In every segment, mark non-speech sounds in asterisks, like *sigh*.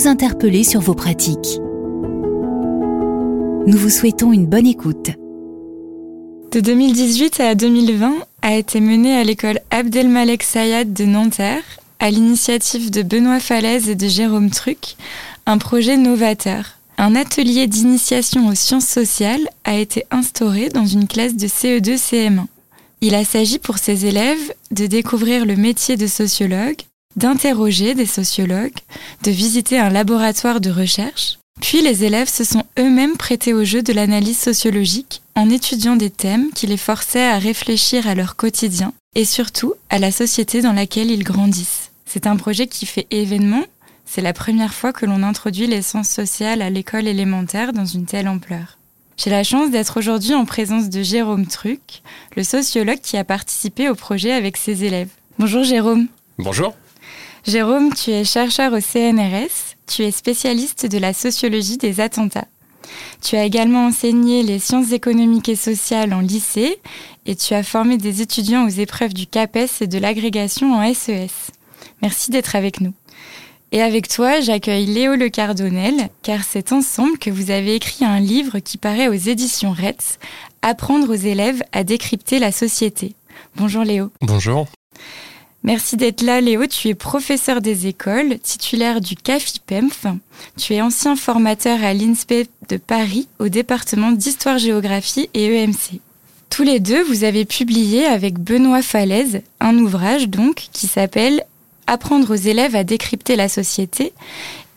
vous interpeller sur vos pratiques. Nous vous souhaitons une bonne écoute. De 2018 à 2020 a été mené à l'école Abdelmalek Sayad de Nanterre, à l'initiative de Benoît Falaise et de Jérôme Truc, un projet novateur. Un atelier d'initiation aux sciences sociales a été instauré dans une classe de CE2-CM1. Il a s'agi pour ces élèves de découvrir le métier de sociologue, d'interroger des sociologues, de visiter un laboratoire de recherche. Puis les élèves se sont eux-mêmes prêtés au jeu de l'analyse sociologique en étudiant des thèmes qui les forçaient à réfléchir à leur quotidien et surtout à la société dans laquelle ils grandissent. C'est un projet qui fait événement. C'est la première fois que l'on introduit les sciences sociales à l'école élémentaire dans une telle ampleur. J'ai la chance d'être aujourd'hui en présence de Jérôme Truc, le sociologue qui a participé au projet avec ses élèves. Bonjour Jérôme. Bonjour. Jérôme, tu es chercheur au CNRS, tu es spécialiste de la sociologie des attentats. Tu as également enseigné les sciences économiques et sociales en lycée et tu as formé des étudiants aux épreuves du CAPES et de l'agrégation en SES. E Merci d'être avec nous. Et avec toi, j'accueille Léo Le Cardonnel, car c'est ensemble que vous avez écrit un livre qui paraît aux éditions RETS, Apprendre aux élèves à décrypter la société. Bonjour Léo. Bonjour. Merci d'être là, Léo. Tu es professeur des écoles, titulaire du CAFIPEMF. Tu es ancien formateur à l'INSPE de Paris, au département d'histoire-géographie et EMC. Tous les deux, vous avez publié avec Benoît Falaise un ouvrage donc qui s'appelle Apprendre aux élèves à décrypter la société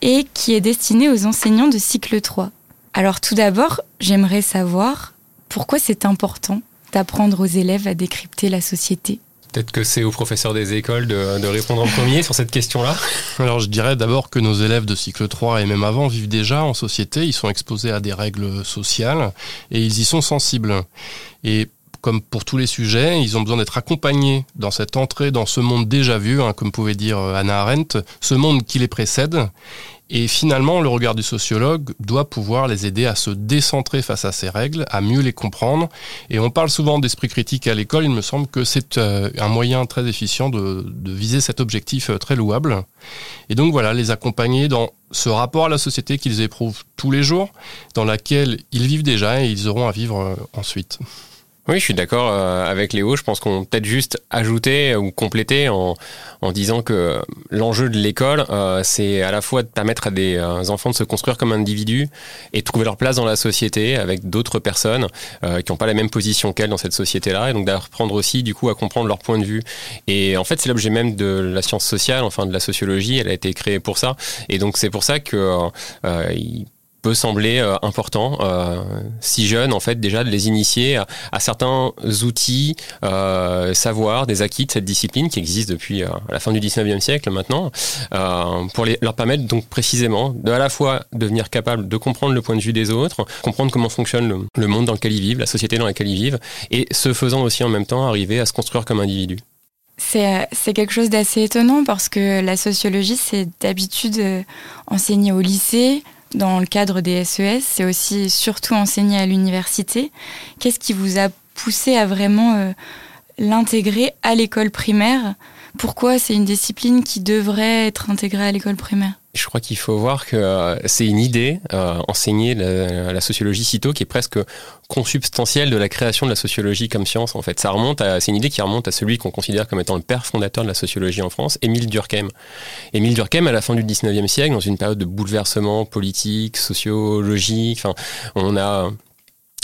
et qui est destiné aux enseignants de cycle 3. Alors tout d'abord, j'aimerais savoir pourquoi c'est important d'apprendre aux élèves à décrypter la société. Peut-être que c'est aux professeurs des écoles de, répondre en premier sur cette question-là. *laughs* Alors je dirais d'abord que nos élèves de cycle 3 et même avant vivent déjà en société, ils sont exposés à des règles sociales et ils y sont sensibles. Et comme pour tous les sujets, ils ont besoin d'être accompagnés dans cette entrée dans ce monde déjà vu, hein, comme pouvait dire Anna Arendt, ce monde qui les précède. Et finalement, le regard du sociologue doit pouvoir les aider à se décentrer face à ces règles, à mieux les comprendre. Et on parle souvent d'esprit critique à l'école. Il me semble que c'est euh, un moyen très efficient de, viser cet objectif euh, très louable. Et donc voilà, les accompagner dans ce rapport à la société qu'ils éprouvent tous les jours, dans laquelle ils vivent déjà et ils auront à vivre euh, ensuite. Oui, je suis d'accord euh, avec Léo. Je pense qu'on peut être juste ajouter ou compléter en, en disant que l'enjeu de l'école, euh, c'est à la fois de permettre à des euh, enfants de se construire comme individus et de trouver leur place dans la société avec d'autres personnes qui n'ont pas la même position qu'elles dans cette société-là, et donc d'apprendre aussi du coup à comprendre leur point de vue. Et en fait, c'est l'objet même de la science sociale, enfin de la sociologie. Elle a été créée pour ça, et donc c'est pour ça que il peut sembler euh, important, euh, si jeune en fait déjà de les initier à, certains outils, euh, savoirs, des acquis de cette discipline qui existe depuis la fin du 19e siècle maintenant, pour leur permettre donc précisément de à la fois devenir capable de comprendre le point de vue des autres, comprendre comment fonctionne le, monde dans lequel ils vivent, la société dans laquelle ils vivent, et ce faisant aussi en même temps arriver à se construire comme individu. C'est quelque chose d'assez étonnant parce que la sociologie, c'est d'habitude enseigné au lycée, dans le cadre des SES, e c'est aussi surtout enseigné à l'université. Qu'est-ce qui vous a poussé à vraiment euh, l'intégrer à l'école primaire? Pourquoi c'est une discipline qui devrait être intégrée à l'école primaire? Je crois qu'il faut voir que euh, c'est une idée, euh, enseigner la, sociologie sitôt, qui est presque consubstantielle de la création de la sociologie comme science. En fait, ça remonte à, c'est une idée qui remonte à celui qu'on considère comme étant le père fondateur de la sociologie en France, Émile Durkheim. Émile Durkheim, à la fin du 19e siècle, dans une période de bouleversement politique, sociologique, enfin, on a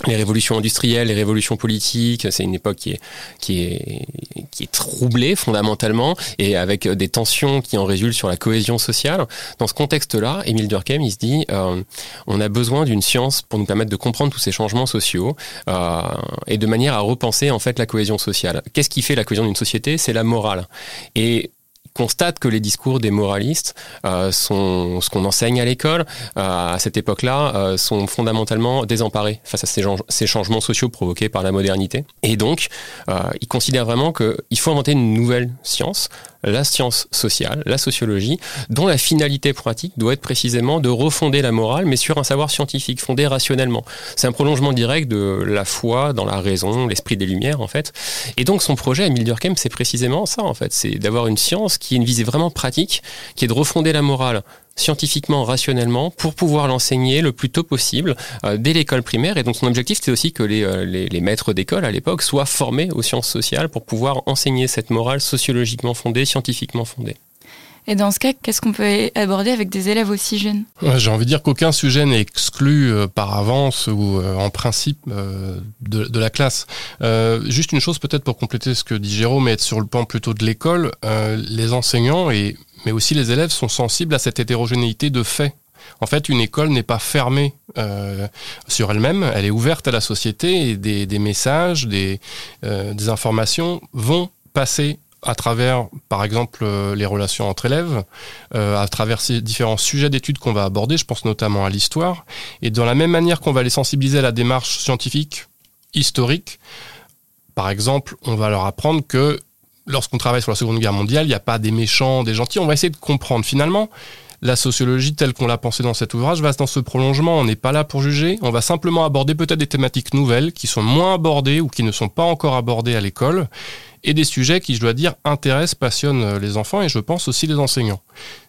les révolutions industrielles, les révolutions politiques, c'est une époque qui est, qui est, qui est troublée fondamentalement et avec des tensions qui en résultent sur la cohésion sociale. Dans ce contexte-là, Émile Durkheim, il se dit, euh, on a besoin d'une science pour nous permettre de comprendre tous ces changements sociaux euh, et de manière à repenser en fait la cohésion sociale. Qu'est-ce qui fait la cohésion d'une société? C'est la morale. Et constate que les discours des moralistes euh, sont ce qu'on enseigne à l'école euh, à cette époque-là euh, sont fondamentalement désemparés face à ces, ces, changements sociaux provoqués par la modernité. Et donc, il considère vraiment qu'il faut inventer une nouvelle science la science sociale, la sociologie, dont la finalité pratique doit être précisément de refonder la morale, mais sur un savoir scientifique, fondé rationnellement. C'est un prolongement direct de la foi dans la raison, l'esprit des Lumières, en fait. Et donc, son projet, Emile Durkheim, c'est précisément ça, en fait. C'est d'avoir une science qui est une visée vraiment pratique, qui est de refonder la morale scientifiquement, rationnellement, pour pouvoir l'enseigner le plus tôt possible euh, dès l'école primaire. Et donc son objectif, c'est aussi que les, euh, les, les maîtres d'école à l'époque soient formés aux sciences sociales pour pouvoir enseigner cette morale sociologiquement fondée, scientifiquement fondée. Et dans ce cas, qu'est-ce qu'on peut aborder avec des élèves aussi jeunes? J'ai envie de dire qu'aucun sujet n'est exclu euh, par avance ou en principe de, de, la classe. juste une chose peut-être pour compléter ce que dit Jérôme et être sur le plan plutôt de l'école, les enseignants et mais aussi les élèves sont sensibles à cette hétérogénéité de faits. En fait, une école n'est pas fermée euh, sur elle-même, elle est ouverte à la société et des, des messages, des, euh, des, informations vont passer à travers, par exemple, euh, les relations entre élèves, euh, à travers ces différents sujets d'études qu'on va aborder, je pense notamment à l'histoire, et dans la même manière qu'on va les sensibiliser à la démarche scientifique, historique, par exemple, on va leur apprendre que lorsqu'on travaille sur la Seconde Guerre mondiale, il n'y a pas des méchants, des gentils. On va essayer de comprendre finalement. La sociologie telle qu'on l'a pensée dans cet ouvrage va dans ce prolongement. On n'est pas là pour juger. On va simplement aborder peut-être des thématiques nouvelles qui sont moins abordées ou qui ne sont pas encore abordées à l'école et des sujets qui, je dois dire, intéressent, passionnent les enfants et je pense aussi les enseignants.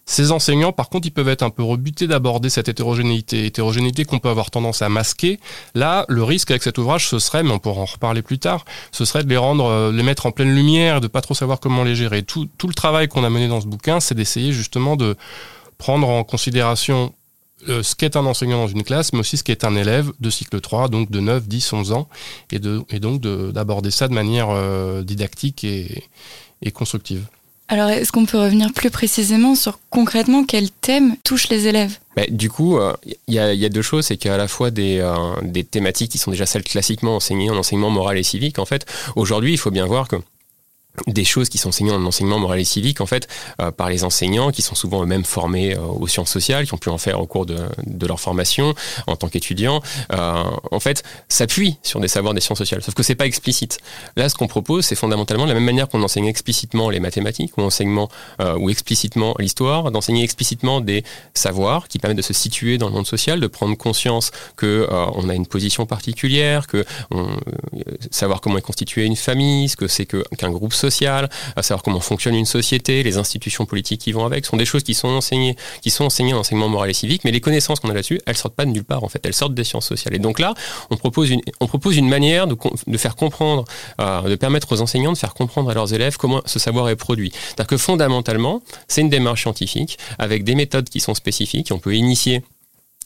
Ces enseignants, par contre, ils peuvent être un peu rebutés d'aborder cette hétérogénéité, hétérogénéité qu'on peut avoir tendance à masquer. Là, le risque avec cet ouvrage, ce serait, mais on pourra en reparler plus tard, ce serait de les rendre, euh, les mettre en pleine lumière, de pas trop savoir comment les gérer. Tout le travail qu'on a mené dans ce bouquin, c'est d'essayer justement de prendre en considération euh, ce qu'est un enseignant dans une classe, mais aussi ce qu'est un élève de cycle 3, donc de 9, 10, 11 ans, et, de, et donc d'aborder ça de manière euh, didactique et, et constructive. Alors, est-ce qu'on peut revenir plus précisément sur concrètement quels thèmes touchent les élèves? Bah, Du coup, il euh, y, a deux choses. C'est qu'il y a à la fois des, euh, des thématiques qui sont déjà celles classiquement enseignées en enseignement moral et civique. En fait, aujourd'hui, il faut bien voir que des choses qui sont enseignées en enseignement moral et civique en fait euh, par les enseignants qui sont souvent eux-mêmes formés euh, aux sciences sociales qui ont pu en faire au cours de, de leur formation en tant qu'étudiants. Euh, en fait s'appuient sur des savoirs des sciences sociales sauf que c'est pas explicite. Là ce qu'on propose c'est fondamentalement de la même manière qu'on enseigne explicitement les mathématiques ou enseignement ou explicitement l'histoire d'enseigner explicitement des savoirs qui permettent de se situer dans le monde social de prendre conscience que on a une position particulière que on, savoir comment est constituée une famille ce que c'est que qu'un groupe social, à savoir comment fonctionne une société, les institutions politiques qui vont avec, sont des choses qui sont enseignées, qui sont enseignées en enseignement moral et civique, mais les connaissances qu'on a là-dessus, elles sortent pas de nulle part en fait, elles sortent des sciences sociales. Et donc là, on propose une, manière de, de faire comprendre, euh, de permettre aux enseignants de faire comprendre à leurs élèves comment ce savoir est produit. C'est-à-dire que fondamentalement, c'est une démarche scientifique avec des méthodes qui sont spécifiques. On peut initier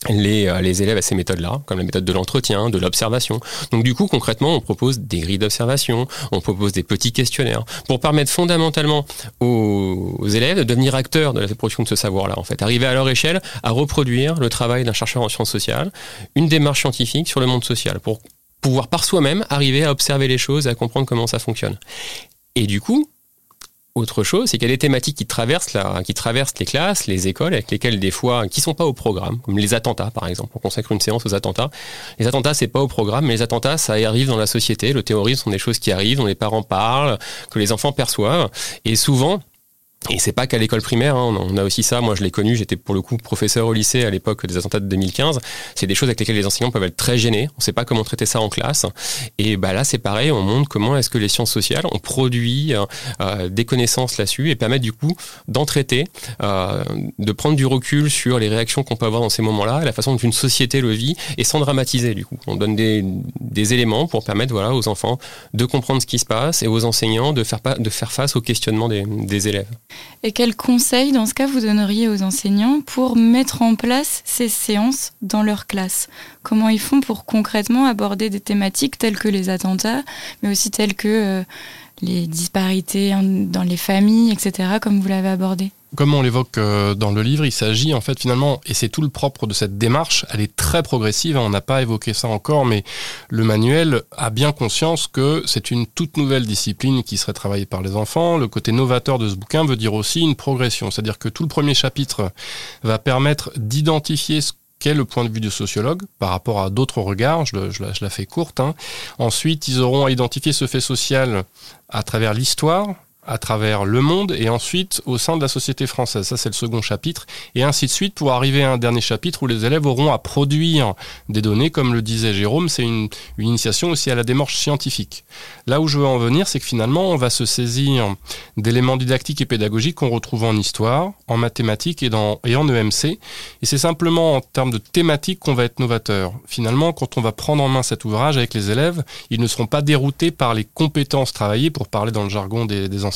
les, euh, les, élèves à ces méthodes-là, comme la méthode de l'entretien, de l'observation. Donc du coup, concrètement, on propose des grilles d'observation, on propose des petits questionnaires pour permettre fondamentalement aux, élèves de devenir acteurs de la production de ce savoir-là, en fait, arriver à leur échelle à reproduire le travail d'un chercheur en sciences sociales, une démarche scientifique sur le monde social, pour pouvoir par soi-même arriver à observer les choses et à comprendre comment ça fonctionne. Et du coup, autre chose, c'est qu'il y a des thématiques qui traversent, qui traversent les classes, les écoles, avec lesquelles des fois, qui sont pas au programme, comme les attentats par exemple. On consacre une séance aux attentats. Les attentats, c'est pas au programme, mais les attentats, ça arrive dans la société. Le terrorisme sont des choses qui arrivent, dont les parents parlent, que les enfants perçoivent. Et souvent, et c'est pas qu'à l'école primaire, hein, on a aussi ça. Moi, je l'ai connu. J'étais pour le coup professeur au lycée à l'époque des attentats de 2015. C'est des choses avec lesquelles les enseignants peuvent être très gênés. On sait pas comment traiter ça en classe. Et bah là, c'est pareil. On montre comment est-ce que les sciences sociales ont produit euh, euh, des connaissances là-dessus et permettent du coup d'en traiter, euh, de prendre du recul sur les réactions qu'on peut avoir dans ces moments-là, la façon dont une société le vit, et sans dramatiser du coup. On donne des, des éléments pour permettre voilà aux enfants de comprendre ce qui se passe et aux enseignants de faire de faire face aux questionnements des, des élèves. Et quels conseils, dans ce cas, vous donneriez aux enseignants pour mettre en place ces séances dans leur classe? Comment ils font pour concrètement aborder des thématiques telles que les attentats, mais aussi telles que euh, les disparités dans les familles, etc., comme vous l'avez abordé? Comme on l'évoque euh, dans le livre, il s'agit en fait finalement, et c'est tout le propre de cette démarche, elle est très progressive, hein, on n'a pas évoqué ça encore, mais le manuel a bien conscience que c'est une toute nouvelle discipline qui serait travaillée par les enfants. Le côté novateur de ce bouquin veut dire aussi une progression, c'est-à-dire que tout le premier chapitre va permettre d'identifier ce qu'est le point de vue du sociologue par rapport à d'autres regards, je, la, fais courte. Hein. Ensuite, ils auront à identifier ce fait social à travers l'histoire, à travers le monde et ensuite au sein de la société française. Ça, c'est le second chapitre. Et ainsi de suite pour arriver à un dernier chapitre où les élèves auront à produire des données. Comme le disait Jérôme, c'est une, une, initiation aussi à la démarche scientifique. Là où je veux en venir, c'est que finalement, on va se saisir d'éléments didactiques et pédagogiques qu'on retrouve en histoire, en mathématiques et, dans, et en EMC. Et c'est simplement en termes de thématiques qu'on va être novateur. Finalement, quand on va prendre en main cet ouvrage avec les élèves, ils ne seront pas déroutés par les compétences travaillées, pour parler dans le jargon des, des enseignants,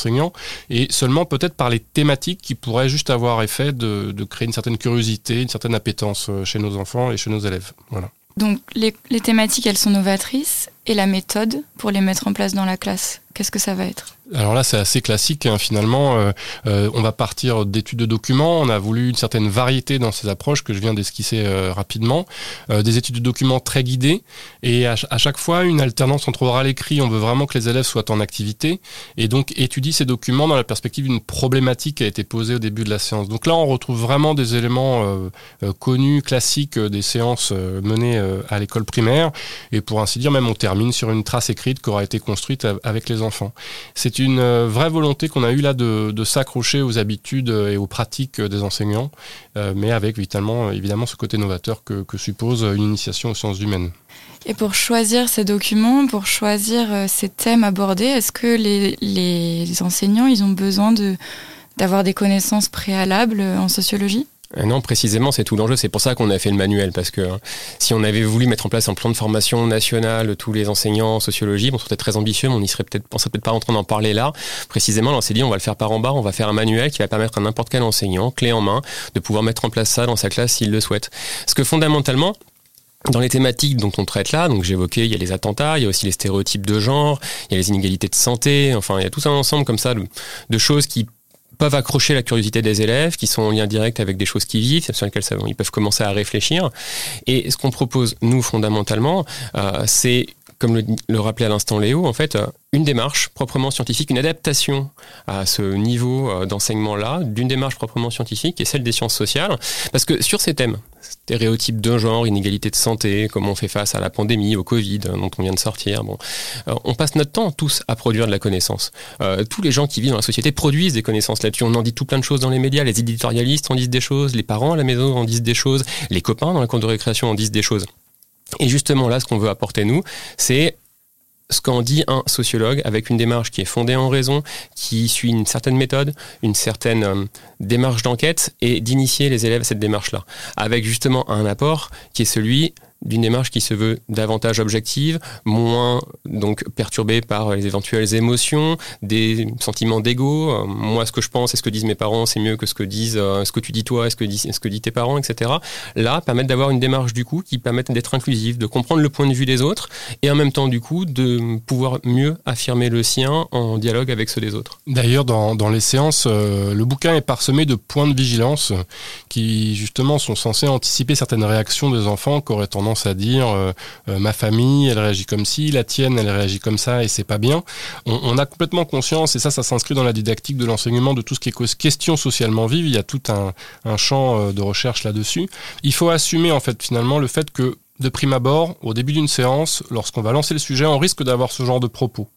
et seulement peut-être par les thématiques qui pourraient juste avoir effet de, de, créer une certaine curiosité, une certaine appétence euh, chez nos enfants et chez nos élèves. Voilà. Donc les, les thématiques, elles sont novatrices, et la méthode pour les mettre en place dans la classe, qu'est-ce que ça va être? Alors là, c'est assez classique. Hein, finalement, euh, euh, on va partir d'études de documents. On a voulu une certaine variété dans ces approches que je viens d'esquisser euh, rapidement. Des études de documents très guidées et à, chaque fois une alternance entre oral et écrit. On veut vraiment que les élèves soient en activité et donc étudie ces documents dans la perspective d'une problématique qui a été posée au début de la séance. Donc là, on retrouve vraiment des éléments connus, classiques des séances menées à l'école primaire et pour ainsi dire, même on termine sur une trace écrite qui aura été construite avec les enfants. C'est une euh, vraie volonté qu'on a eu là de, s'accrocher aux habitudes et aux pratiques des enseignants, euh, mais avec évidemment, évidemment ce côté novateur que, suppose une initiation aux sciences humaines. Et pour choisir ces documents, pour choisir euh, ces thèmes abordés, est-ce que les, enseignants, ils ont besoin d'avoir des connaissances préalables en sociologie? euh, non, précisément, c'est tout l'enjeu. C'est pour ça qu'on a fait le manuel, parce que hein, si on avait voulu mettre en place un plan de formation national, tous les enseignants en sociologie, on serait très ambitieux, mais on n'y serait peut-être, peut-être pas en train d'en parler là. Précisément, on s'est dit, on va le faire par en bas, on va faire un manuel qui va permettre à n'importe quel enseignant, clé en main, de pouvoir mettre en place ça dans sa classe s'il le souhaite. Parce que fondamentalement, dans les thématiques dont on traite là, donc j'évoquais, il y a les attentats, il y a aussi les stéréotypes de genre, il y a les inégalités de santé, enfin, il y a tout un ensemble comme ça de choses qui peuvent accrocher la curiosité des élèves, qui sont en lien direct avec des choses qu'ils vivent, sur lesquelles ils peuvent commencer à réfléchir. Et ce qu'on propose, nous, fondamentalement, euh, c'est comme le, rappelait à l'instant Léo, en fait, une démarche proprement scientifique, une adaptation à ce niveau euh, d'enseignement-là, d'une démarche proprement scientifique, est celle des sciences sociales. Parce que sur ces thèmes, stéréotypes de genre, inégalité de santé, comment on fait face à la pandémie, au Covid euh, dont on vient de sortir, bon, euh, on passe notre temps tous à produire de la connaissance. Euh, tous les gens qui vivent dans la société produisent des connaissances là-dessus. On en dit tout plein de choses dans les médias, les éditorialistes en disent des choses, les parents à la maison en disent des choses, les copains dans la cour de récréation en disent des choses. Et justement, là, ce qu'on veut apporter, nous, c'est ce qu'en dit un sociologue avec une démarche qui est fondée en raison, qui suit une certaine méthode, une certaine euh, démarche d'enquête et d'initier les élèves à cette démarche-là. Avec justement un apport qui est celui d'une démarche qui se veut davantage objective, moins donc perturbée par les éventuelles émotions, des sentiments d'ego. Euh, moi, ce que je pense et ce que disent mes parents, c'est mieux que ce que disent, euh, ce que tu dis toi, ce que disent, ce que disent tes parents, etc. Là, permettre d'avoir une démarche du coup qui permette d'être inclusive, de comprendre le point de vue des autres et en même temps du coup de pouvoir mieux affirmer le sien en dialogue avec ceux des autres. D'ailleurs, dans, dans les séances, euh, le bouquin est parsemé de points de vigilance qui justement sont censés anticiper certaines réactions des enfants qui auraient tendance à dire euh, euh, ma famille, elle réagit comme ci, la tienne, elle réagit comme ça et c'est pas bien. On, a complètement conscience, et ça, ça s'inscrit dans la didactique de l'enseignement de tout ce qui est question socialement vive. Il y a tout un, champ euh, de recherche là-dessus. Il faut assumer en fait finalement le fait que de prime abord, au début d'une séance, lorsqu'on va lancer le sujet, on risque d'avoir ce genre de propos.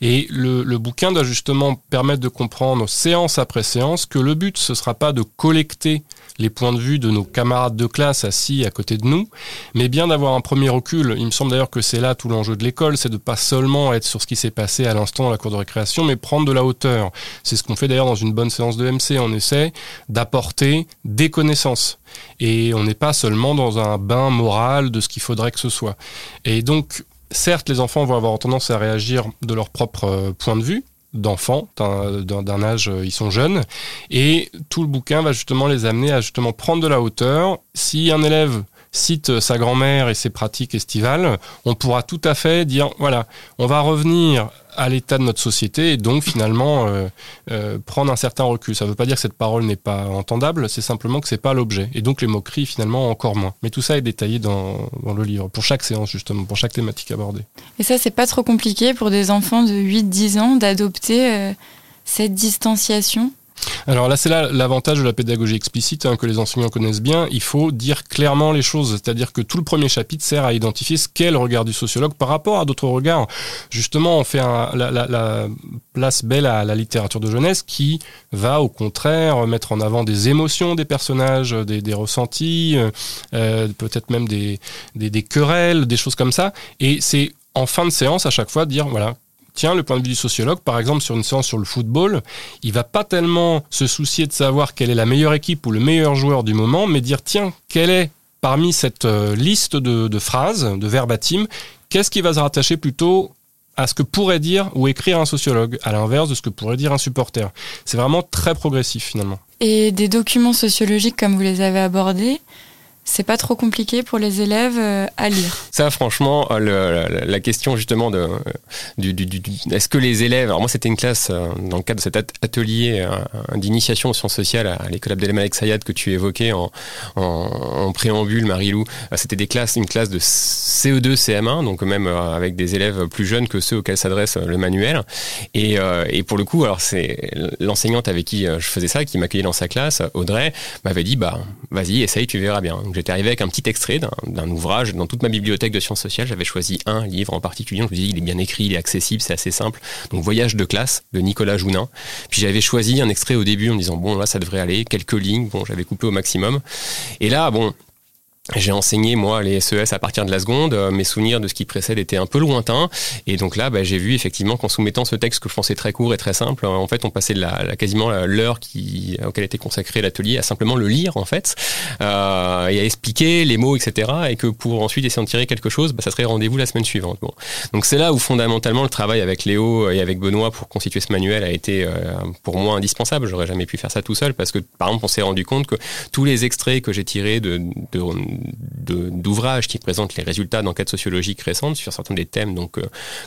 Et le, le, bouquin doit justement permettre de comprendre séance après séance que le but, ce sera pas de collecter les points de vue de nos camarades de classe assis à côté de nous, mais bien d'avoir un premier recul. Il me semble d'ailleurs que c'est là tout l'enjeu de l'école, c'est de pas seulement être sur ce qui s'est passé à l'instant dans la cour de récréation, mais prendre de la hauteur. C'est ce qu'on fait d'ailleurs dans une bonne séance de MC. On essaie d'apporter des connaissances. Et on n'est pas seulement dans un bain moral de ce qu'il faudrait que ce soit. Et donc, certes, les enfants vont avoir tendance à réagir de leur propre euh, point de vue, d'enfants d'un âge, euh, ils sont jeunes, et tout le bouquin va justement les amener à justement prendre de la hauteur. Si un élève cite sa grand-mère et ses pratiques estivales, on pourra tout à fait dire, voilà, on va revenir à l'état de notre société et donc finalement prendre un certain recul. Ça ne veut pas dire que cette parole n'est pas entendable, c'est simplement que c'est pas l'objet. Et donc les moqueries finalement encore moins. Mais tout ça est détaillé dans, le livre, pour chaque séance justement, pour chaque thématique abordée. Et ça, c'est pas trop compliqué pour des enfants de 8-10 ans d'adopter cette distanciation? Alors là, c'est là l'avantage de la pédagogie explicite hein, que les enseignants connaissent bien. Il faut dire clairement les choses, c'est-à-dire que tout le premier chapitre sert à identifier ce qu'est le regard du sociologue par rapport à d'autres regards. Justement, on fait la, place belle à la littérature de jeunesse qui va au contraire mettre en avant des émotions des personnages, des, ressentis, euh, euh, peut-être même des, des querelles, des choses comme ça. Et c'est en fin de séance à chaque fois dire voilà le point de vue du sociologue, par exemple, sur une séance sur le football, il va pas tellement se soucier de savoir quelle est la meilleure équipe ou le meilleur joueur du moment, mais dire, tiens, quelle est parmi cette euh, liste de, phrases, de verbatim, qu'est-ce qui va se rattacher plutôt à ce que pourrait dire ou écrire un sociologue, à l'inverse de ce que pourrait dire un supporter. C'est vraiment très progressif finalement. Et des documents sociologiques comme vous les avez abordés, c'est pas trop compliqué pour les élèves euh, à lire. Ça, franchement, euh, la, question justement de, euh, est-ce que les élèves, alors moi c'était une classe dans le cadre de cet atelier d'initiation aux sciences sociales à l'école Abdelmalek Sayad que tu évoquais en, en, préambule, Marie-Lou, c'était des classes, une classe de CE2, CM1, donc même avec des élèves plus jeunes que ceux auxquels s'adresse le manuel. Et, et, pour le coup, alors c'est l'enseignante avec qui je faisais ça, qui m'accueillait dans sa classe, Audrey, m'avait dit, bah vas-y, essaye, tu verras bien j'étais arrivé avec un petit extrait d'un ouvrage. Dans toute ma bibliothèque de sciences sociales, j'avais choisi un livre en particulier. Je me dis, il est bien écrit, il est accessible, c'est assez simple. Donc, Voyage de classe de Nicolas Jounin. Puis j'avais choisi un extrait au début en me disant, bon, là, ça devrait aller, quelques lignes. Bon, j'avais coupé au maximum. Et là, bon, j'ai enseigné moi les SES à partir de la seconde. Euh, mes souvenirs de ce qui précède étaient un peu lointains, et donc là, bah, j'ai vu effectivement qu'en soumettant ce texte que je pensais très court et très simple, en fait, on passait de la, quasiment l'heure qui auquel était consacré l'atelier à simplement le lire en fait euh, et à expliquer les mots, etc. Et que pour ensuite essayer d'en tirer quelque chose, bah, ça serait rendez-vous la semaine suivante. Bon. Donc c'est là où fondamentalement le travail avec Léo et avec Benoît pour constituer ce manuel a été euh, pour moi indispensable. J'aurais jamais pu faire ça tout seul parce que par exemple, on s'est rendu compte que tous les extraits que j'ai tirés de, de d'ouvrages qui présentent les résultats d'enquêtes sociologiques récentes sur certains des thèmes donc euh,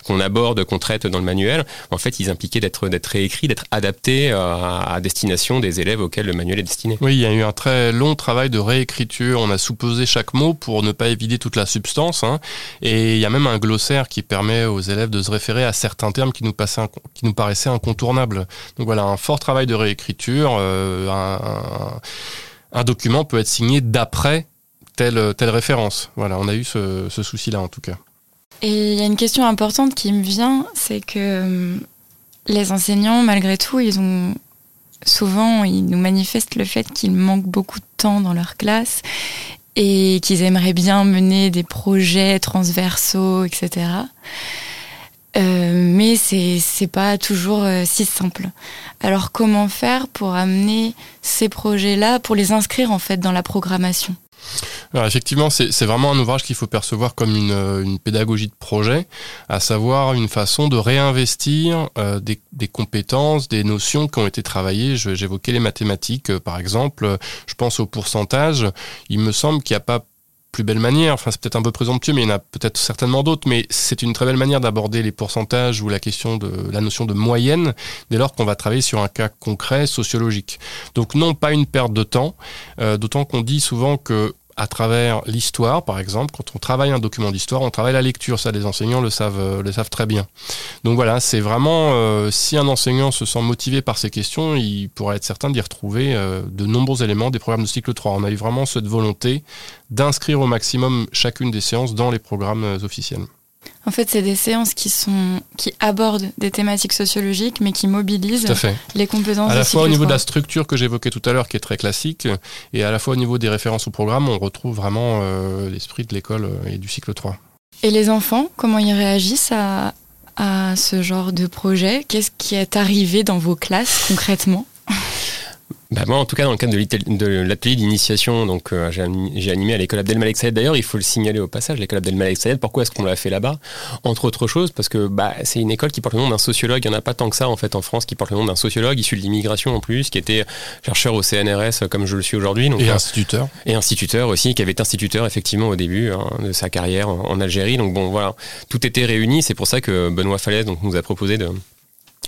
qu'on aborde, qu'on traite dans le manuel. En fait, ils impliquaient d'être d'être réécrits, d'être adaptés euh, à, destination des élèves auxquels le manuel est destiné. Oui, il y a eu un très long travail de réécriture. On a sous-pesé chaque mot pour ne pas évider toute la substance. Hein. Et il y a même un glossaire qui permet aux élèves de se référer à certains termes qui nous, paraissaient incontournables. Donc voilà, un fort travail de réécriture. Euh, un document peut être signé d'après telle, telle référence. Voilà, on a eu ce, souci-là en tout cas. Et il y a une question importante qui me vient, c'est que euh, les enseignants, malgré tout, ils ont souvent, ils nous manifestent le fait qu'ils manquent beaucoup de temps dans leur classe et qu'ils aimeraient bien mener des projets transversaux, etc. Euh, mais c'est c'est pas toujours euh, si simple. Alors comment faire pour amener ces projets-là, pour les inscrire en fait dans la programmation? Alors effectivement, c'est vraiment un ouvrage qu'il faut percevoir comme une, euh, une, pédagogie de projet, à savoir une façon de réinvestir euh, des, des, compétences, des notions qui ont été travaillées. J'évoquais les mathématiques, euh, par exemple. Je pense au pourcentage. Il me semble qu'il n'y a pas plus belle manière, enfin c'est peut-être un peu présomptueux, mais il y en a peut-être certainement d'autres, mais c'est une très belle manière d'aborder les pourcentages ou la question de la notion de moyenne dès lors qu'on va travailler sur un cas concret sociologique. Donc non, pas une perte de temps, d'autant qu'on dit souvent que à travers l'histoire, par exemple, quand on travaille un document d'histoire, on travaille la lecture, ça les enseignants le savent, euh, le savent très bien. Donc voilà, c'est vraiment, euh, si un enseignant se sent motivé par ces questions, il pourrait être certain d'y retrouver euh, de nombreux éléments des programmes de cycle 3. On a eu vraiment cette volonté d'inscrire au maximum chacune des séances dans les programmes officiels. En fait, c'est des séances qui sont qui abordent des thématiques sociologiques, mais qui mobilisent les compétences. À la fois au niveau de la structure que j'évoquais tout à l'heure, qui est très classique, et à la fois au niveau des références au programme, on retrouve vraiment euh, l'esprit de l'école euh, et du cycle 3. Et les enfants, comment ils réagissent à, à ce genre de projet? Qu'est-ce qui est arrivé dans vos classes concrètement? Bah moi, en tout cas, dans le cadre de l'atelier d'initiation, donc euh, j'ai animé à l'école Abdelmalek Sayed. D'ailleurs, il faut le signaler au passage, l'école Abdelmalek Sayed. Pourquoi est-ce qu'on l'a fait là-bas? Entre autres choses, parce que bah, c'est une école qui porte le nom d'un sociologue. Il n'y en a pas tant que ça en fait en France qui porte le nom d'un sociologue issu de l'immigration en plus, qui était chercheur au CNRS comme je le suis aujourd'hui. Et euh, instituteur. Et instituteur aussi, qui avait été instituteur effectivement au début hein, de sa carrière en, en, Algérie. Donc bon, voilà, tout était réuni. C'est pour ça que Benoît Falaise donc, nous a proposé de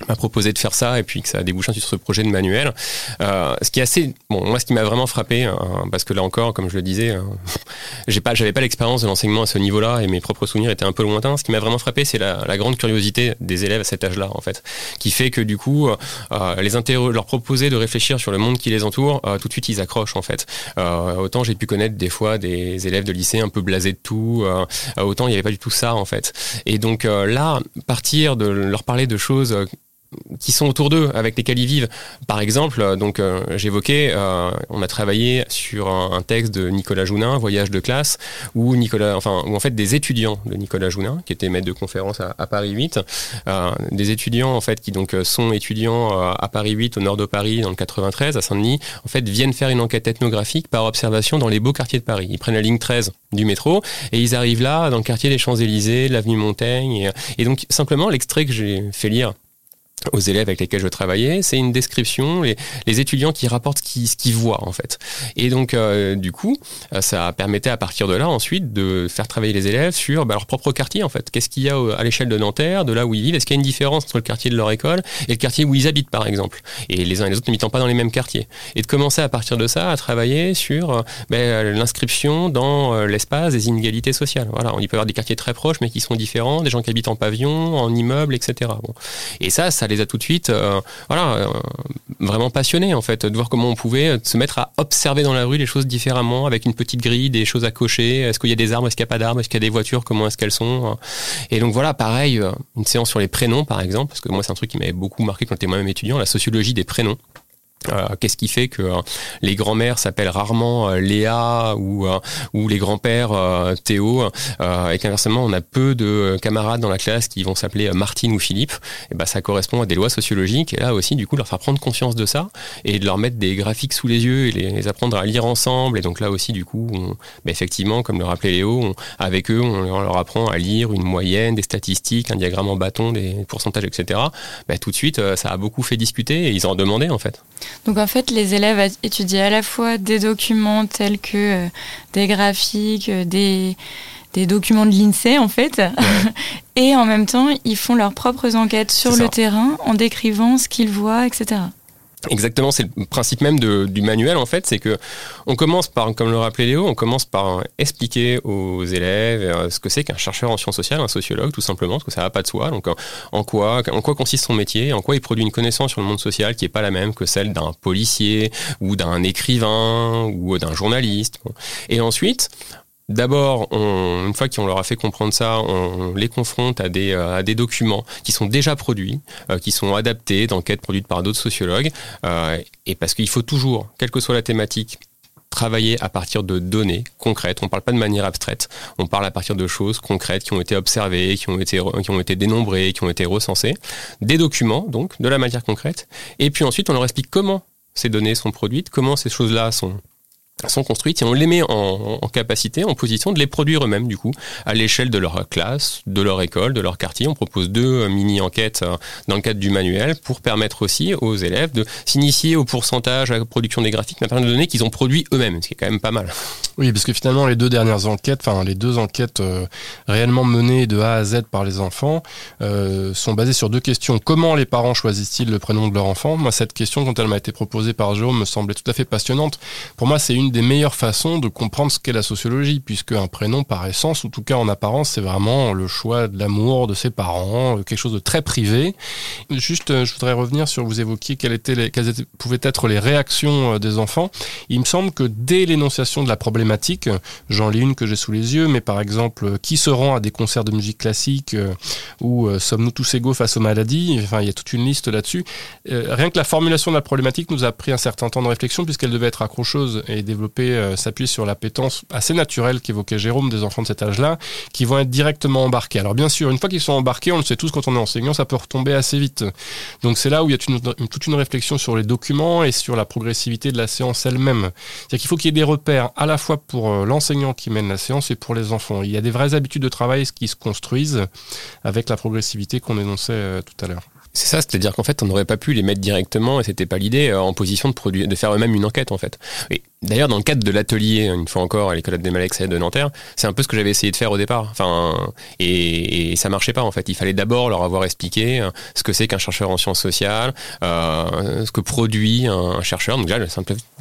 m'a proposé de faire ça et puis que ça a débouché sur ce projet de manuel. Euh, ce qui est assez, bon, moi, ce qui m'a vraiment frappé, hein, parce que là encore, comme je le disais, euh, *laughs* j'ai pas, j'avais pas l'expérience de l'enseignement à ce niveau-là et mes propres souvenirs étaient un peu lointains. Ce qui m'a vraiment frappé, c'est la, grande curiosité des élèves à cet âge-là, en fait, qui fait que du coup, euh, les leur proposer de réfléchir sur le monde qui les entoure, euh, tout de suite ils accrochent, en fait. Euh, autant j'ai pu connaître des fois des élèves de lycée un peu blasés de tout, euh, autant il n'y avait pas du tout ça, en fait. Et donc là, partir de leur parler de choses qui sont autour d'eux, avec lesquels ils vivent. Par exemple, euh, donc euh, j'évoquais, euh, on a travaillé sur un, texte de Nicolas Jounin, Voyage de classe, où Nicolas, enfin, où en fait des étudiants de Nicolas Jounin, qui était maître de conférence à, Paris 8, des étudiants en fait qui donc sont étudiants à Paris 8, au nord de Paris, dans le 93, à Saint-Denis, en fait viennent faire une enquête ethnographique par observation dans les beaux quartiers de Paris. Ils prennent la ligne 13 du métro et ils arrivent là, dans le quartier des Champs-Élysées, l'avenue Montaigne, et, et donc simplement l'extrait que j'ai fait lire aux élèves avec lesquels je travaillais, c'est une description, les, les, étudiants qui rapportent ce qu'ils voient en fait. Et donc euh, du coup, euh, ça permettait à partir de là ensuite de faire travailler les élèves sur bah, leur propre quartier en fait. Qu'est-ce qu'il y a à l'échelle de Nanterre, de là où ils vivent? Est-ce qu'il y a une différence entre le quartier de leur école et le quartier où ils habitent par exemple? Et les uns et les autres n'habitant pas dans les mêmes quartiers. Et de commencer à partir de ça à travailler sur euh, bah, l'inscription dans l'espace des inégalités sociales. Voilà, y peut avoir des quartiers très proches mais qui sont différents, des gens qui habitent en pavillon, en immeuble, etc. Bon. Et ça, ça les a tout de suite, euh, voilà, euh, vraiment passionnés en fait, de voir comment on pouvait se mettre à observer dans la rue les choses différemment, avec une petite grille, des choses à cocher. Est-ce qu'il y a des arbres, est-ce qu'il n'y a pas d'arbres, est-ce qu'il y a des voitures, comment est-ce qu'elles sont? Et donc voilà, pareil, euh, une séance sur les prénoms par exemple, parce que moi c'est un truc qui m'avait beaucoup marqué quand j'étais moi-même étudiant, la sociologie des prénoms. Euh, qu'est-ce qui fait que euh, les grands-mères s'appellent rarement euh, Léa ou, ou les grands-pères Théo et qu'inversement on a peu de camarades dans la classe qui vont s'appeler Martine ou Philippe et ben ça correspond à des lois sociologiques. Et là aussi du coup leur faire prendre conscience de ça et de leur mettre des graphiques sous les yeux et les, apprendre à lire ensemble. Et donc là aussi du coup on, ben effectivement comme le rappelait Léo avec eux on, leur apprend à lire une moyenne des statistiques un diagramme en bâton des pourcentages etc ben, tout de suite ça a beaucoup fait discuter et ils en demandaient en fait donc en fait, les élèves étudient à la fois des documents tels que euh, des graphiques, euh, des, des documents de l'INSEE en fait, *laughs* et en même temps, ils font leurs propres enquêtes sur le terrain en décrivant ce qu'ils voient, etc. Exactement, c'est le principe même du manuel en fait, c'est que on commence par, comme le rappelait Léo, on commence par expliquer aux élèves euh, ce que c'est qu'un chercheur en sciences sociales, un sociologue tout simplement, parce que ça va pas de soi. Donc en quoi, en quoi consiste son métier, en quoi il produit une connaissance sur le monde social qui est pas la même que celle d'un policier ou d'un écrivain ou d'un journaliste. Et ensuite, D'abord, une fois qu'on leur a fait comprendre ça, on les confronte à des, euh, documents qui sont déjà produits, euh, qui sont adaptés d'enquêtes produites par d'autres sociologues. Euh, et parce qu'il faut toujours, quelle que soit la thématique, travailler à partir de données concrètes. On ne parle pas de manière abstraite. On parle à partir de choses concrètes qui ont été observées, qui ont été, qui ont été dénombrées, qui ont été recensées. Des documents, donc, de la matière concrète. Et puis ensuite, on leur explique comment ces données sont produites, comment ces choses-là sont sont construites et on les met en, capacité, en position de les produire eux-mêmes du coup, à l'échelle de leur classe, de leur école, de leur quartier. On propose deux euh, mini-enquêtes euh, dans le cadre du manuel pour permettre aussi aux élèves de s'initier au pourcentage à la production des graphiques, mais de données qu'ils ont produit eux-mêmes, ce qui est quand même pas mal. Oui, parce que finalement les deux dernières enquêtes, enfin les deux enquêtes euh, réellement menées de A à Z par les enfants, sont basées sur deux questions. Comment les parents choisissent-ils le prénom de leur enfant? Moi, cette question, quand elle m'a été proposée par Jérôme, me semblait tout à fait passionnante. Pour moi, c'est une des meilleures façons de comprendre ce qu'est la sociologie, puisque un prénom, par essence, ou en tout cas en apparence, c'est vraiment le choix de l'amour de ses parents, euh, quelque chose de très privé. Juste, euh, je voudrais revenir sur, vous évoquiez quelles, étaient les, quelles pouvaient être les réactions euh, des enfants. Il me semble que dès l'énonciation de la problématique, j'en lis une que j'ai sous les yeux, mais par exemple, qui se rend à des concerts de musique classique ou sommes-nous tous égaux face aux maladies? Enfin, il y a toute une liste là-dessus. rien que la formulation de la problématique nous a pris un certain temps de réflexion puisqu'elle devait être accrocheuse et développée développer, s'appuyer sur l'appétence assez naturelle qu'évoquait Jérôme des enfants de cet âge-là, qui vont être directement embarqués. Alors bien sûr, une fois qu'ils sont embarqués, on le sait tous quand on est enseignant, ça peut retomber assez vite. Donc c'est là où il y a toute une réflexion sur les documents et sur la progressivité de la séance elle-même. C'est-à-dire faut qu'il y ait des repères à la fois pour l'enseignant qui mène la séance et pour les enfants. Il y a des vraies habitudes de travail qui se construisent avec la progressivité qu'on énonçait tout à l'heure. C'est ça, c'est-à-dire qu'en fait, on n'aurait pas pu les mettre directement, et c'était pas l'idée, euh, en position de, produire, de faire eux-mêmes une enquête, en fait. Et d'ailleurs, dans le cadre de l'atelier, une fois encore, à l'école des Maleks de Nanterre, c'est un peu ce que j'avais essayé de faire au départ. Enfin, et, et, ça marchait pas, en fait. Il fallait d'abord leur avoir expliqué euh, ce que c'est qu'un chercheur en sciences sociales, euh, ce que produit un, chercheur. Donc là,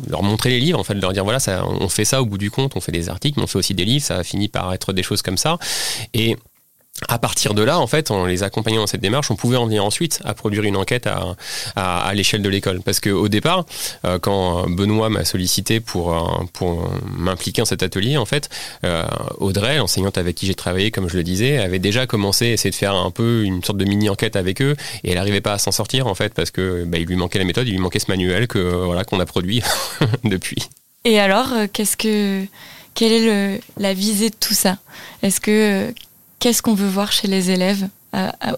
leur montrer les livres, en fait, leur dire, voilà, ça, on fait ça au bout du compte, on fait des articles, mais on fait aussi des livres, ça a fini par être des choses comme ça. Et à partir de là, en fait, en les accompagnant dans cette démarche, on pouvait en venir ensuite à produire une enquête à, l'échelle de l'école. Parce qu'au départ, euh, quand Benoît m'a sollicité pour, euh, pour m'impliquer dans cet atelier, en fait, euh, Audrey, l'enseignante avec qui j'ai travaillé, comme je le disais, avait déjà commencé à essayer de faire un peu une sorte de mini-enquête avec eux, et elle n'arrivait pas à s'en sortir, en fait, parce que bah, il lui manquait la méthode, il lui manquait ce manuel que voilà qu'on a produit *laughs* depuis. Et alors, qu'est-ce que quelle est la visée de tout ça? Est-ce que qu'est-ce qu'on veut voir chez les élèves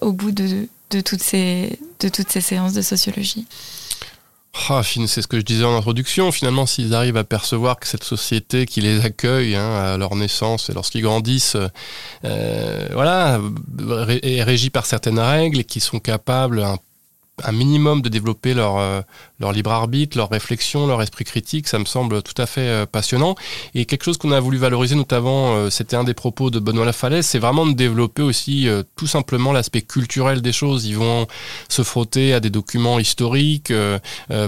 au bout de, toutes ces, de toutes ces séances de sociologie? Ah, c'est ce que je disais en introduction. Finalement, s'ils arrivent à percevoir que cette société qui les accueille hein, à leur naissance et lorsqu'ils grandissent, euh, voilà, est régie par certaines règles et qui sont capables un un minimum de développer leur, euh, leur libre arbitre, leur réflexion, leur esprit critique, ça me semble tout à fait euh, passionnant. Et quelque chose qu'on a voulu valoriser notamment, euh, c'était un des propos de Benoît Lafalaise, c'est vraiment de développer aussi tout simplement l'aspect culturel des choses. Ils vont se frotter à des documents historiques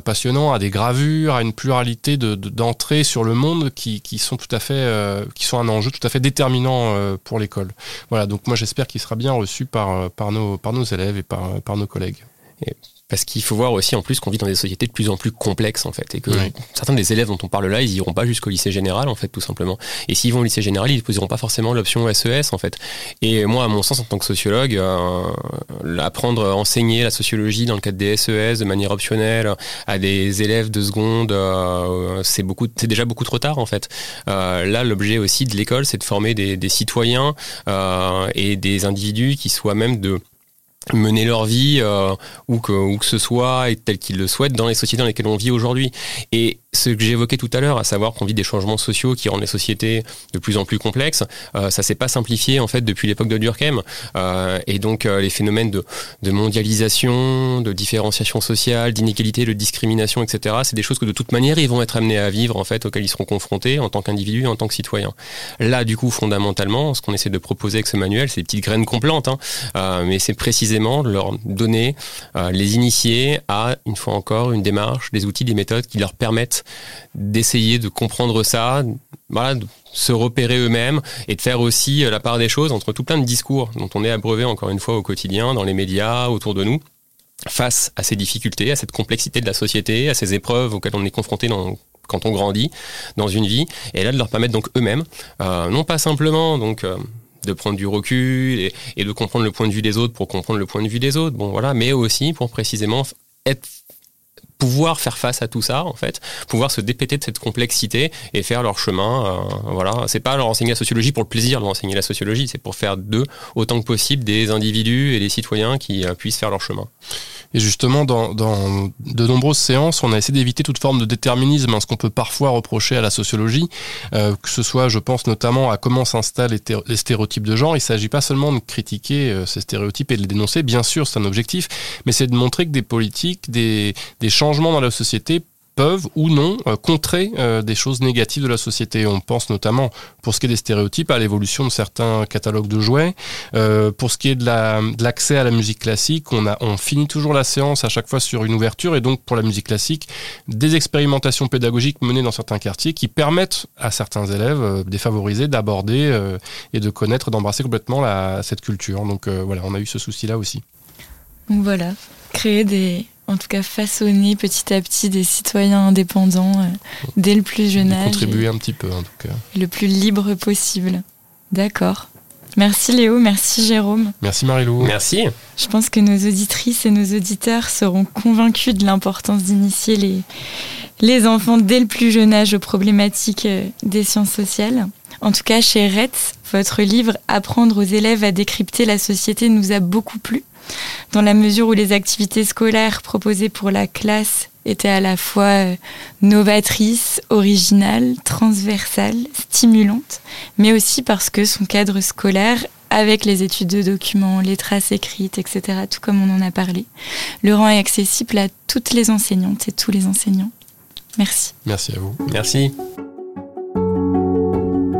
passionnants, à des gravures, à une pluralité de, d'entrées sur le monde qui, qui sont tout à fait, qui sont un enjeu tout à fait déterminant pour l'école. Voilà, donc moi j'espère qu'il sera bien reçu par, par, nos, par nos élèves et par, par nos collègues parce qu'il faut voir aussi en plus qu'on vit dans des sociétés de plus en plus complexes en fait et que certains des élèves dont on parle là ils iront pas jusqu'au lycée général en fait tout simplement. Et s'ils vont au lycée général ils ne poseront pas forcément l'option SES e en fait. Et moi à mon sens en tant que sociologue euh, apprendre à enseigner la sociologie dans le cadre des SES e de manière optionnelle à des élèves de seconde euh, c'est beaucoup c'est déjà beaucoup trop tard en fait. Euh, là l'objet aussi de l'école c'est de former des, des citoyens et des individus qui soient même de mener leur vie euh, où, que, où que ce soit et tel qu'ils le souhaitent dans les sociétés dans lesquelles on vit aujourd'hui. Et ce que j'évoquais tout à l'heure, à savoir qu'on vit des changements sociaux qui rendent les sociétés de plus en plus complexes, euh, ça s'est pas simplifié en fait depuis l'époque de Durkheim. Euh, et donc euh, les phénomènes de, de, mondialisation, de différenciation sociale, d'inégalité, de discrimination, etc. C'est des choses que de toute manière ils vont être amenés à vivre en fait, auxquelles ils seront confrontés en tant qu'individus, en tant que citoyens. Là, du coup, fondamentalement, ce qu'on essaie de proposer avec ce manuel, c'est des petites graines qu'on plante, hein, euh, mais c'est précisément de leur donner, euh, les initier à une fois encore une démarche, des outils, des méthodes qui leur permettent d'essayer de comprendre ça, voilà, de se repérer eux-mêmes et de faire aussi euh, la part des choses entre tout plein de discours dont on est abreuvé encore une fois au quotidien, dans les médias, autour de nous, face à ces difficultés, à cette complexité de la société, à ces épreuves auxquelles on est confronté quand on grandit dans une vie, et là de leur permettre donc eux-mêmes, euh, non pas simplement donc euh, de prendre du recul et, et, de comprendre le point de vue des autres pour comprendre le point de vue des autres, bon voilà, mais aussi pour précisément être pouvoir faire face à tout ça, en fait, pouvoir se dépêter de cette complexité et faire leur chemin. Euh, voilà, c'est pas leur enseigner la sociologie pour le plaisir de leur enseigner la sociologie, c'est pour faire d'eux autant que possible des individus et des citoyens qui euh, puissent faire leur chemin. Et justement, dans, dans, de nombreuses séances, on a essayé d'éviter toute forme de déterminisme, hein, ce qu'on peut parfois reprocher à la sociologie, euh, que ce soit, je pense notamment à comment s'installent les, stéréotypes de genre. Il ne s'agit pas seulement de critiquer euh, ces stéréotypes et de les dénoncer, bien sûr, c'est un objectif, mais c'est de montrer que des politiques, des, des changements dans la société peuvent ou non euh, contrer euh, des choses négatives de la société. On pense notamment, pour ce qui est des stéréotypes, à l'évolution de certains catalogues de jouets. Euh, pour ce qui est de l'accès à la musique classique, on, finit toujours la séance à chaque fois sur une ouverture et donc pour la musique classique, des expérimentations pédagogiques menées dans certains quartiers qui permettent à certains élèves défavorisés d'aborder et de connaître, d'embrasser complètement cette culture. Donc voilà, on a eu ce souci-là aussi. Donc voilà, créer des, en tout cas façonner petit à petit des citoyens indépendants euh, dès le plus jeune âge. Contribuer un petit peu en tout cas. Le plus libre possible. D'accord. Merci Léo, merci Jérôme. Merci Marilou. Merci. Je pense que nos auditrices et nos auditeurs seront convaincus de l'importance d'initier les, les enfants dès le plus jeune âge aux problématiques euh, des sciences sociales. En tout cas, chez RETS, votre livre Apprendre aux élèves à décrypter la société nous a beaucoup plu, dans la mesure où les activités scolaires proposées pour la classe étaient à la fois euh, novatrices, originales, transversales, stimulantes, mais aussi parce que son cadre scolaire avec les études de documents, les traces écrites, etc., tout comme on en a parlé, le rend accessible à toutes les enseignantes et tous les enseignants. Merci. Merci à vous. Merci.